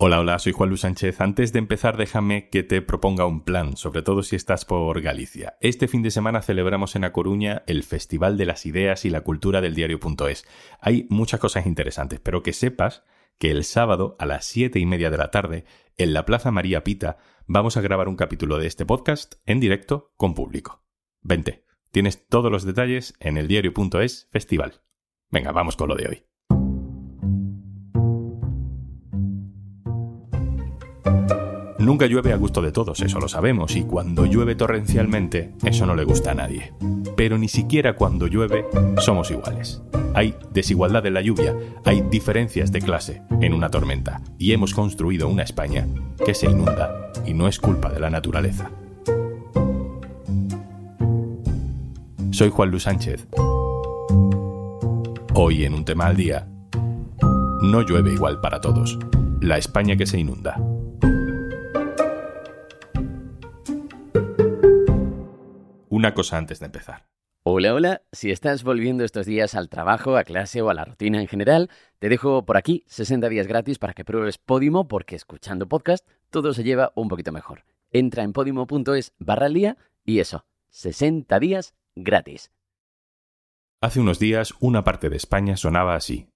Hola, hola, soy Juan Luis Sánchez. Antes de empezar, déjame que te proponga un plan, sobre todo si estás por Galicia. Este fin de semana celebramos en A Coruña el Festival de las Ideas y la Cultura del Diario.es. Hay muchas cosas interesantes, pero que sepas que el sábado a las siete y media de la tarde, en la Plaza María Pita, vamos a grabar un capítulo de este podcast en directo con público. Vente, tienes todos los detalles en el diario.es festival. Venga, vamos con lo de hoy. Nunca llueve a gusto de todos, eso lo sabemos, y cuando llueve torrencialmente, eso no le gusta a nadie. Pero ni siquiera cuando llueve somos iguales. Hay desigualdad en la lluvia, hay diferencias de clase en una tormenta, y hemos construido una España que se inunda, y no es culpa de la naturaleza. Soy Juan Luis Sánchez. Hoy en un tema al día, no llueve igual para todos. La España que se inunda. Una cosa antes de empezar. Hola, hola. Si estás volviendo estos días al trabajo, a clase o a la rutina en general, te dejo por aquí 60 días gratis para que pruebes Podimo porque escuchando podcast todo se lleva un poquito mejor. Entra en podimo.es barra al día y eso, 60 días gratis. Hace unos días una parte de España sonaba así.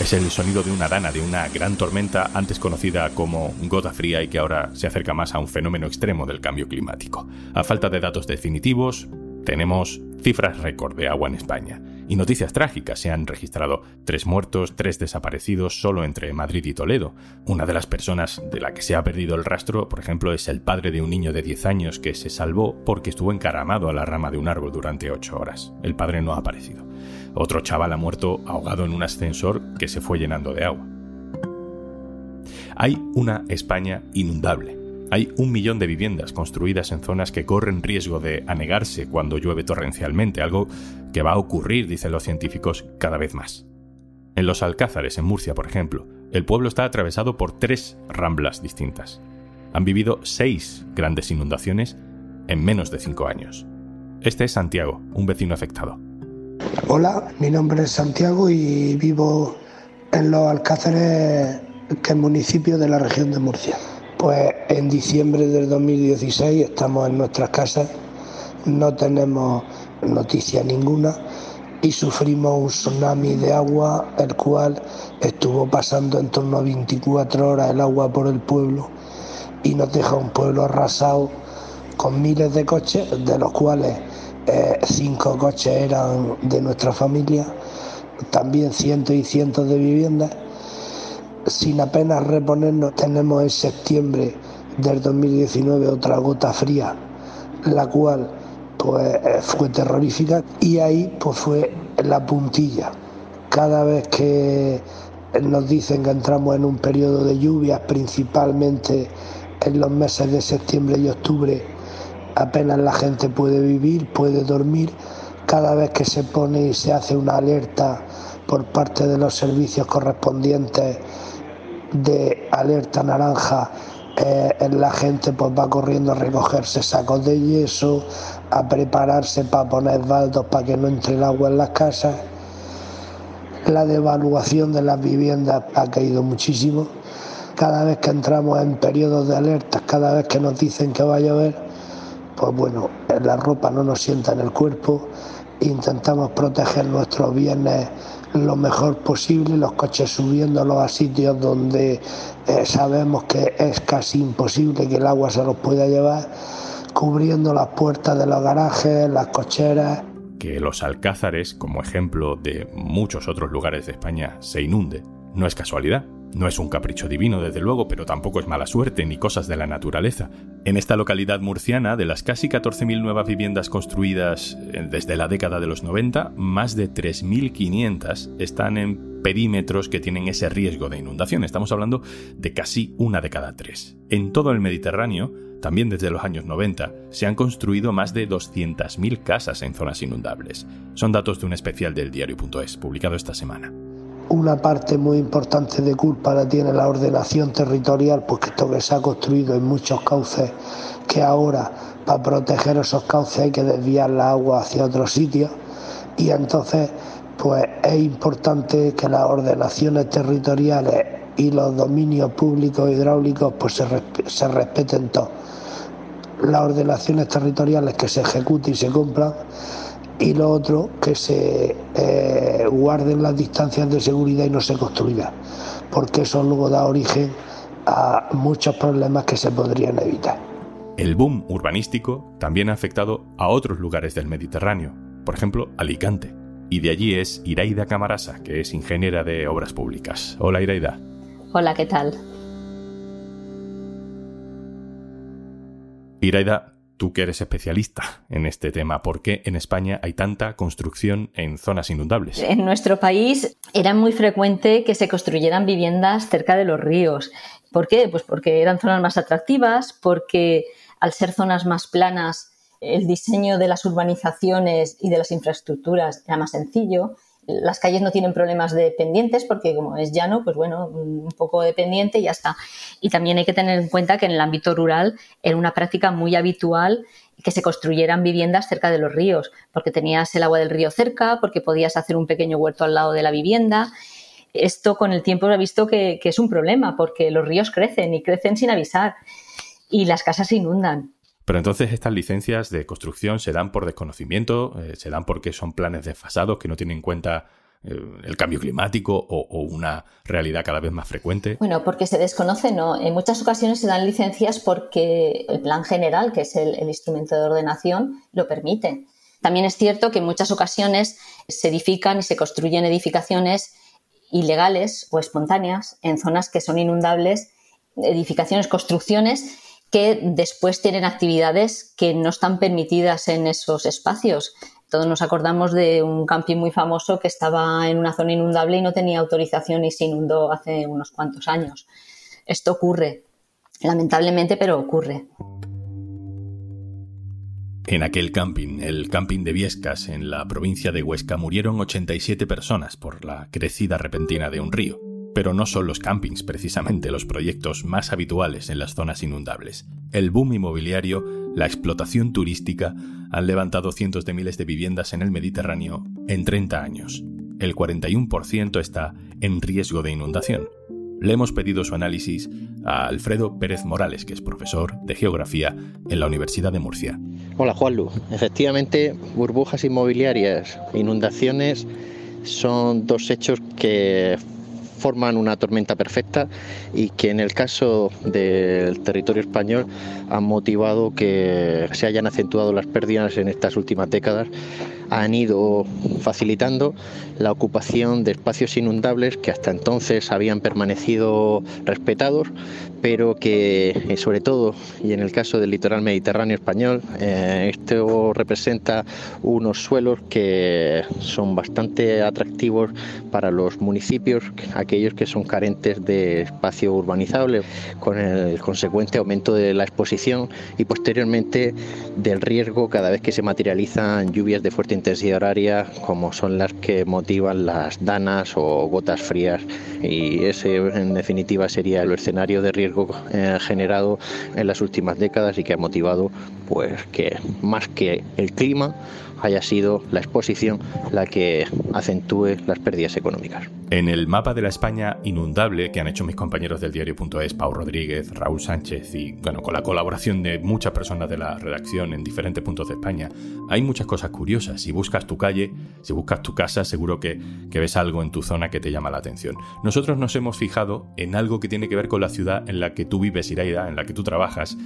Es el sonido de una dana, de una gran tormenta antes conocida como gota fría y que ahora se acerca más a un fenómeno extremo del cambio climático. A falta de datos definitivos, tenemos cifras récord de agua en España. Y noticias trágicas. Se han registrado tres muertos, tres desaparecidos solo entre Madrid y Toledo. Una de las personas de la que se ha perdido el rastro, por ejemplo, es el padre de un niño de 10 años que se salvó porque estuvo encaramado a la rama de un árbol durante 8 horas. El padre no ha aparecido. Otro chaval ha muerto ahogado en un ascensor que se fue llenando de agua. Hay una España inundable. Hay un millón de viviendas construidas en zonas que corren riesgo de anegarse cuando llueve torrencialmente, algo que va a ocurrir, dicen los científicos, cada vez más. En los Alcázares, en Murcia, por ejemplo, el pueblo está atravesado por tres ramblas distintas. Han vivido seis grandes inundaciones en menos de cinco años. Este es Santiago, un vecino afectado. Hola, mi nombre es Santiago y vivo en Los Alcázares, que es municipio de la región de Murcia. Pues en diciembre del 2016 estamos en nuestras casas, no tenemos noticia ninguna y sufrimos un tsunami de agua, el cual estuvo pasando en torno a 24 horas el agua por el pueblo y nos deja un pueblo arrasado con miles de coches, de los cuales eh, cinco coches eran de nuestra familia, también cientos y cientos de viviendas. Sin apenas reponernos, tenemos en septiembre del 2019 otra gota fría, la cual pues eh, fue terrorífica y ahí pues fue la puntilla. Cada vez que nos dicen que entramos en un periodo de lluvias, principalmente en los meses de septiembre y octubre, apenas la gente puede vivir, puede dormir. Cada vez que se pone y se hace una alerta por parte de los servicios correspondientes de alerta naranja, eh, la gente pues va corriendo a recogerse sacos de yeso, a prepararse para poner baldos para que no entre el agua en las casas. La devaluación de las viviendas ha caído muchísimo. Cada vez que entramos en periodos de alerta, cada vez que nos dicen que va a llover, pues bueno, la ropa no nos sienta en el cuerpo, intentamos proteger nuestros bienes lo mejor posible, los coches subiéndolos a sitios donde eh, sabemos que es casi imposible que el agua se los pueda llevar, cubriendo las puertas de los garajes, las cocheras. Que los alcázares, como ejemplo de muchos otros lugares de España, se inunde, no es casualidad. No es un capricho divino, desde luego, pero tampoco es mala suerte ni cosas de la naturaleza. En esta localidad murciana, de las casi 14.000 nuevas viviendas construidas eh, desde la década de los 90, más de 3.500 están en perímetros que tienen ese riesgo de inundación. Estamos hablando de casi una de cada tres. En todo el Mediterráneo, también desde los años 90, se han construido más de 200.000 casas en zonas inundables. Son datos de un especial del diario.es, publicado esta semana una parte muy importante de culpa la tiene la ordenación territorial, porque esto que se ha construido en muchos cauces, que ahora para proteger esos cauces hay que desviar la agua hacia otros sitios. Y entonces, pues es importante que las ordenaciones territoriales y los dominios públicos hidráulicos pues se, se respeten todos. Las ordenaciones territoriales que se ejecuten y se cumplan y lo otro que se eh, guarden las distancias de seguridad y no se construya, porque eso luego da origen a muchos problemas que se podrían evitar. El boom urbanístico también ha afectado a otros lugares del Mediterráneo, por ejemplo, Alicante. Y de allí es Iraida Camarasa, que es ingeniera de obras públicas. Hola Iraida. Hola, ¿qué tal? Iraida, tú que eres especialista en este tema, ¿por qué en España hay tanta construcción en zonas inundables? En nuestro país era muy frecuente que se construyeran viviendas cerca de los ríos. ¿Por qué? Pues porque eran zonas más atractivas, porque al ser zonas más planas, el diseño de las urbanizaciones y de las infraestructuras era más sencillo las calles no tienen problemas de pendientes porque como es llano, pues bueno, un poco de pendiente y ya está. Y también hay que tener en cuenta que en el ámbito rural era una práctica muy habitual que se construyeran viviendas cerca de los ríos, porque tenías el agua del río cerca, porque podías hacer un pequeño huerto al lado de la vivienda. Esto con el tiempo se ha visto que, que es un problema, porque los ríos crecen y crecen sin avisar y las casas se inundan. Pero entonces estas licencias de construcción se dan por desconocimiento, eh, se dan porque son planes desfasados que no tienen en cuenta eh, el cambio climático o, una realidad cada vez más frecuente? Bueno, porque se desconoce, no. En muchas ocasiones se dan licencias porque el plan general, que es el, el instrumento de ordenación, lo permite. También es cierto que en muchas ocasiones se edifican y se construyen edificaciones ilegales o espontáneas en zonas que son inundables, edificaciones, construcciones que después tienen actividades que no están permitidas en esos espacios. Todos nos acordamos de un camping muy famoso que estaba en una zona inundable y no tenía autorización y se inundó hace unos cuantos años. Esto ocurre, lamentablemente, pero ocurre. En aquel camping, el camping de Viescas, en la provincia de Huesca, murieron 87 personas por la crecida repentina de un río. Pero no son los campings precisamente los proyectos más habituales en las zonas inundables. El boom inmobiliario, la explotación turística han levantado cientos de miles de viviendas en el Mediterráneo en 30 años. El 41% está en riesgo de inundación. Le hemos pedido su análisis a Alfredo Pérez Morales, que es profesor de geografía en la Universidad de Murcia. Hola Juanlu, efectivamente burbujas inmobiliarias inundaciones son dos hechos que forman una tormenta perfecta y que en el caso del territorio español han motivado que se hayan acentuado las pérdidas en estas últimas décadas han ido facilitando la ocupación de espacios inundables que hasta entonces habían permanecido respetados, pero que eh, sobre todo, y en el caso del litoral mediterráneo español, eh, esto representa unos suelos que son bastante atractivos para los municipios, aquellos que son carentes de espacio urbanizable, con el consecuente aumento de la exposición y posteriormente del riesgo cada vez que se materializan lluvias de fuerte intensidad horaria como son las que motivan las danas o gotas frías. Y ese en definitiva sería el escenario de riesgo eh, generado en las últimas décadas y que ha motivado pues que más que el clima haya sido la exposición la que acentúe las pérdidas económicas. En el mapa de la España inundable que han hecho mis compañeros del diario.es, Pau Rodríguez, Raúl Sánchez y bueno, con la colaboración de muchas personas de la redacción en diferentes puntos de España, hay muchas cosas curiosas. Si buscas tu calle, si buscas tu casa, seguro que, que ves algo en tu zona que te llama la atención. Nosotros nos hemos fijado en algo que tiene que ver con la ciudad en la que tú vives, Iraida, en la que tú trabajas,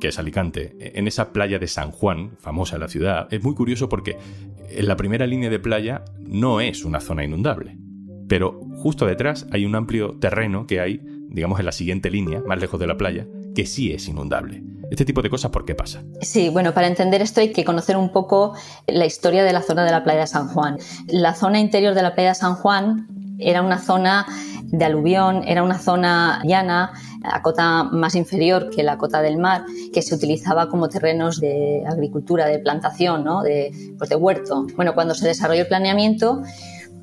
que es Alicante, en esa playa de San Juan, famosa la ciudad, es muy curioso porque en la primera línea de playa no es una zona inundable. Pero justo detrás hay un amplio terreno que hay, digamos, en la siguiente línea, más lejos de la playa, que sí es inundable. Este tipo de cosas, ¿por qué pasa? Sí, bueno, para entender esto hay que conocer un poco la historia de la zona de la playa de San Juan. La zona interior de la playa de San Juan era una zona de aluvión, era una zona llana, a cota más inferior que la cota del mar, que se utilizaba como terrenos de agricultura, de plantación, ¿no? de, pues de huerto. Bueno, cuando se desarrolló el planeamiento,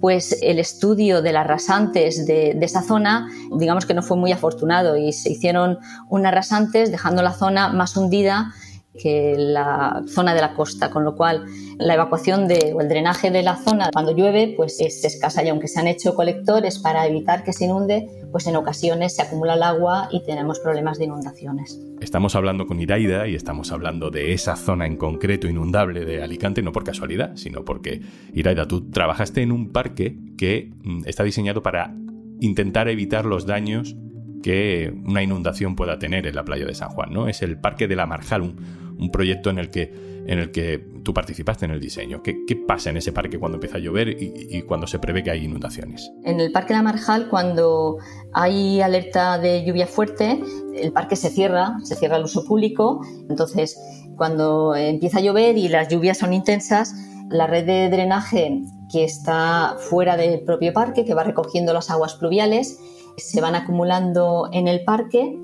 pues el estudio de las rasantes de, esa zona, digamos que no fue muy afortunado y se hicieron unas rasantes dejando la zona más hundida que la zona de la costa, con lo cual la evacuación de, o el drenaje de la zona cuando llueve pues es escasa y aunque se han hecho colectores para evitar que se inunde, pues en ocasiones se acumula el agua y tenemos problemas de inundaciones. Estamos hablando con Iraida y estamos hablando de esa zona en concreto inundable de Alicante, no por casualidad, sino porque, Iraida, tú trabajaste en un parque que mm, está diseñado para intentar evitar los daños que una inundación pueda tener en la playa de San Juan, ¿no? Es el Parque de la Marjal, un, proyecto en el que en el que tú participaste en el diseño. ¿Qué, pasa en ese parque cuando empieza a llover y, cuando se prevé que hay inundaciones? En el Parque de la Marjal, cuando hay alerta de lluvia fuerte, el parque se cierra, se cierra al uso público. Entonces, cuando empieza a llover y las lluvias son intensas, la red de drenaje que está fuera del propio parque, que va recogiendo las aguas pluviales, se van acumulando en el parque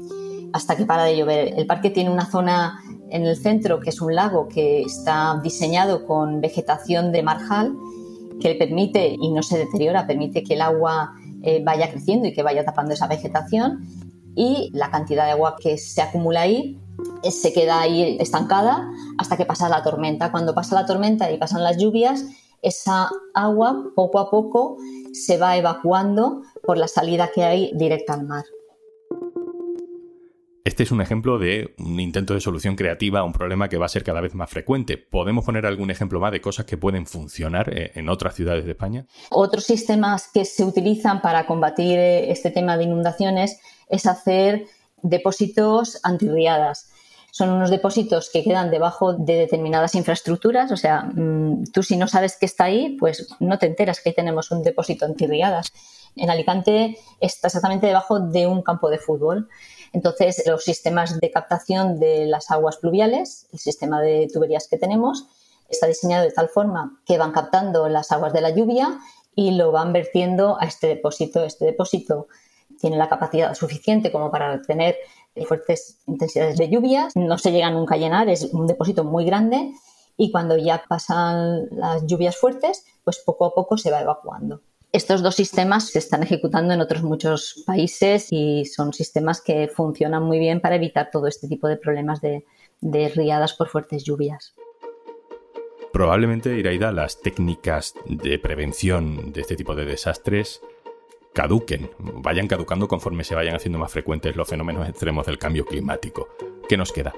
hasta que para de llover. El parque tiene una zona en el centro que es un lago que está diseñado con vegetación de marjal que permite, y no se deteriora, permite que el agua eh, vaya creciendo y que vaya tapando esa vegetación y la cantidad de agua que se acumula ahí se queda ahí estancada hasta que pasa la tormenta. Cuando pasa la tormenta y pasan las lluvias, esa agua poco a poco se va evacuando por la salida que hay directa al mar. Este es un ejemplo de un intento de solución creativa a un problema que va a ser cada vez más frecuente. ¿Podemos poner algún ejemplo más de cosas que pueden funcionar eh, en otras ciudades de España? Otros sistemas que se utilizan para combatir eh, este tema de inundaciones es hacer depósitos antirriadas son unos depósitos que quedan debajo de determinadas infraestructuras, o sea, mm, tú si no sabes que está ahí, pues no te enteras que ahí tenemos un depósito antirriadas. En Alicante está exactamente debajo de un campo de fútbol. Entonces, los sistemas de captación de las aguas pluviales, el sistema de tuberías que tenemos, está diseñado de tal forma que van captando las aguas de la lluvia y lo van vertiendo a este depósito. Este depósito tiene la capacidad suficiente como para tener fuertes intensidades de lluvias, no se llega nunca a llenar, es un depósito muy grande y cuando ya pasan las lluvias fuertes, pues poco a poco se va evacuando. Estos dos sistemas se están ejecutando en otros muchos países y son sistemas que funcionan muy bien para evitar todo este tipo de problemas de, de riadas por fuertes lluvias. Probablemente, Iraida, las técnicas de prevención de este tipo de desastres caduquen, vayan caducando conforme se vayan haciendo más frecuentes los fenómenos extremos del cambio climático. ¿Qué nos queda?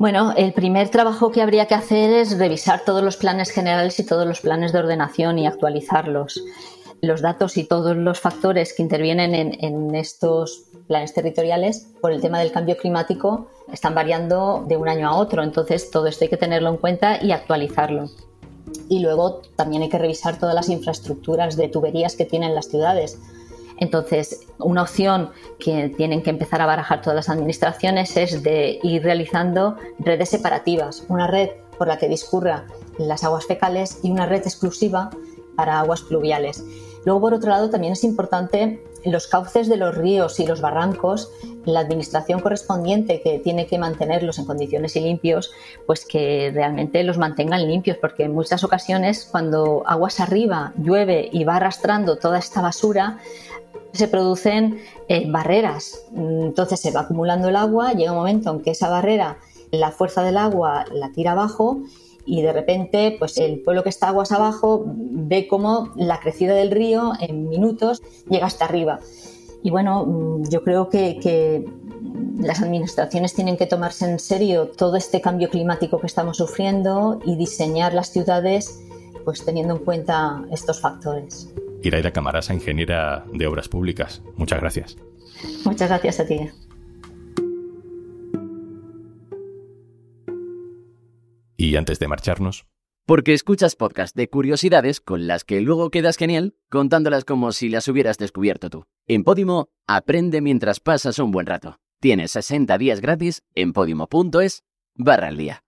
Bueno, el primer trabajo que habría que hacer es revisar todos los planes generales y todos los planes de ordenación y actualizarlos. Los datos y todos los factores que intervienen en, estos planes territoriales por el tema del cambio climático están variando de un año a otro, entonces todo esto hay que tenerlo en cuenta y actualizarlo. Y luego también hay que revisar todas las infraestructuras de tuberías que tienen las ciudades entonces, una opción que tienen que empezar a barajar todas las administraciones es de ir realizando redes separativas, una red por la que discurra las aguas fecales y una red exclusiva para aguas pluviales. Luego, por otro lado, también es importante los cauces de los ríos y los barrancos, la administración correspondiente que tiene que mantenerlos en condiciones y limpios, pues que realmente los mantengan limpios, porque en muchas ocasiones cuando aguas arriba llueve y va arrastrando toda esta basura, se producen eh, barreras. Entonces se va acumulando el agua, llega un momento en que esa barrera, la fuerza del agua la tira abajo y de repente pues el pueblo que está aguas abajo ve cómo la crecida del río en minutos llega hasta arriba. Y bueno, yo creo que, que las administraciones tienen que tomarse en serio todo este cambio climático que estamos sufriendo y diseñar las ciudades pues teniendo en cuenta estos factores. Iraida Camarasa, ingeniera de obras públicas. Muchas gracias. Muchas gracias a ti. Y antes de marcharnos... Porque escuchas podcast de curiosidades con las que luego quedas genial contándolas como si las hubieras descubierto tú. En Podimo, aprende mientras pasas un buen rato. Tienes 60 días gratis en podimo.es barra al día.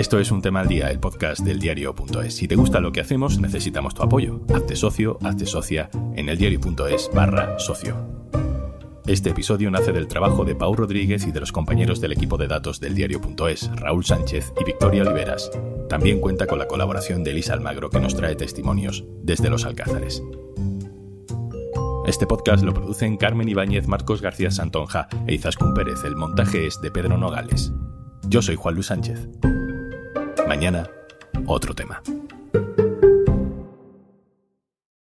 Esto es un tema al día, el podcast del diario.es. Si te gusta lo que hacemos, necesitamos tu apoyo. Hazte socio, hazte socia en el diario.es barra socio. Este episodio nace del trabajo de Pau Rodríguez y de los compañeros del equipo de datos del diario.es, Raúl Sánchez y Victoria Oliveras. También cuenta con la colaboración de Elisa Almagro, que nos trae testimonios desde los Alcázares. Este podcast lo producen Carmen Ibáñez, Marcos García Santonja e Izaskun Pérez. El montaje es de Pedro Nogales. Yo soy Juan Luis Sánchez. Mañana, otro tema.